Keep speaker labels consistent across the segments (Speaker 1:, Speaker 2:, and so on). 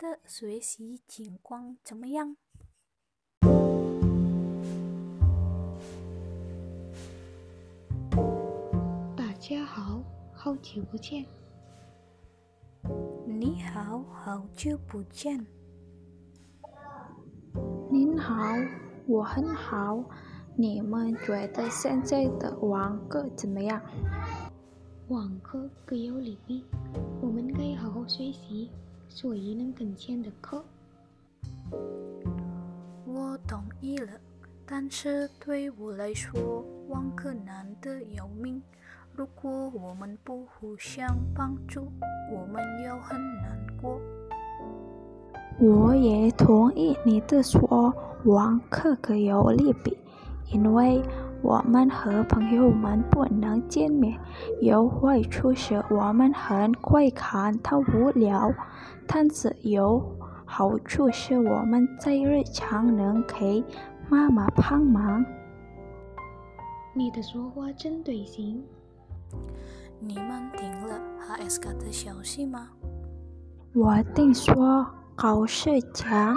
Speaker 1: 的学习情况怎么样？
Speaker 2: 大家好，好久不见。
Speaker 1: 你好，好久不见。
Speaker 3: 您好，我很好。你们觉得现在的网课怎么样？
Speaker 2: 网课各有利弊，我们该好好学习，所以能更前的课。
Speaker 1: 我同意了，但是对我来说，网课难得要命。如果我们不互相帮助，我们要很难过。
Speaker 3: 我也同意你的说，网课可有利弊，因为我们和朋友们不能见面，有坏处是我们很快感到无聊，但是有好处是我们在日常能给妈妈帮忙。
Speaker 2: 你的说话真对劲。
Speaker 1: 你们听了 HSK 的消息吗？
Speaker 3: 我听说考试前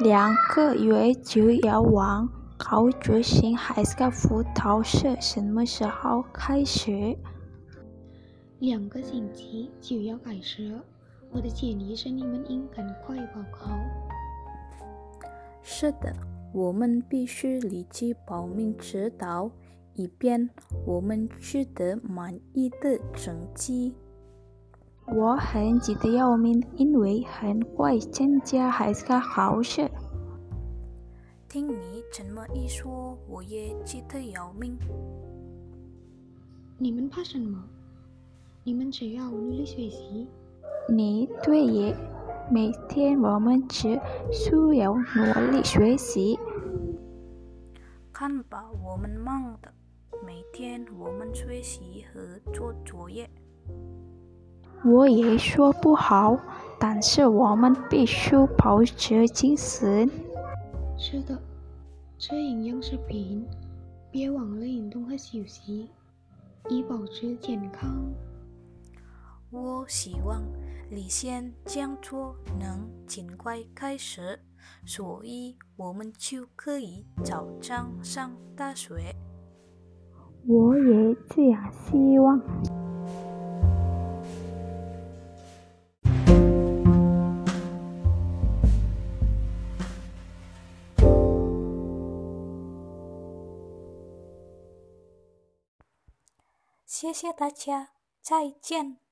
Speaker 3: 两个月就要完，考举行 HSK 辅导是什么时候开始？
Speaker 2: 两个星期就要开始。我的建议是你们应赶快报考。
Speaker 1: 是的，我们必须立即报名指导。以便我们取得满意的成绩。
Speaker 3: 我很急得要命，因为很快参加还是个考试。
Speaker 1: 听你这么一说，我也急得要命。
Speaker 2: 你们怕什么？你们只要努力学习。
Speaker 3: 你对也，每天我们只需要努力学习。
Speaker 1: 看吧，我们忙的。每天我们学习和做作业。
Speaker 3: 我也说不好，但是我们必须保持精神。
Speaker 2: 是的，吃营养食品，别忘了运动和休息，以保持健康。
Speaker 1: 我希望李先讲座能尽快开始，所以我们就可以早上上大学。
Speaker 3: 我也这样希望。
Speaker 1: 谢谢大家，再见。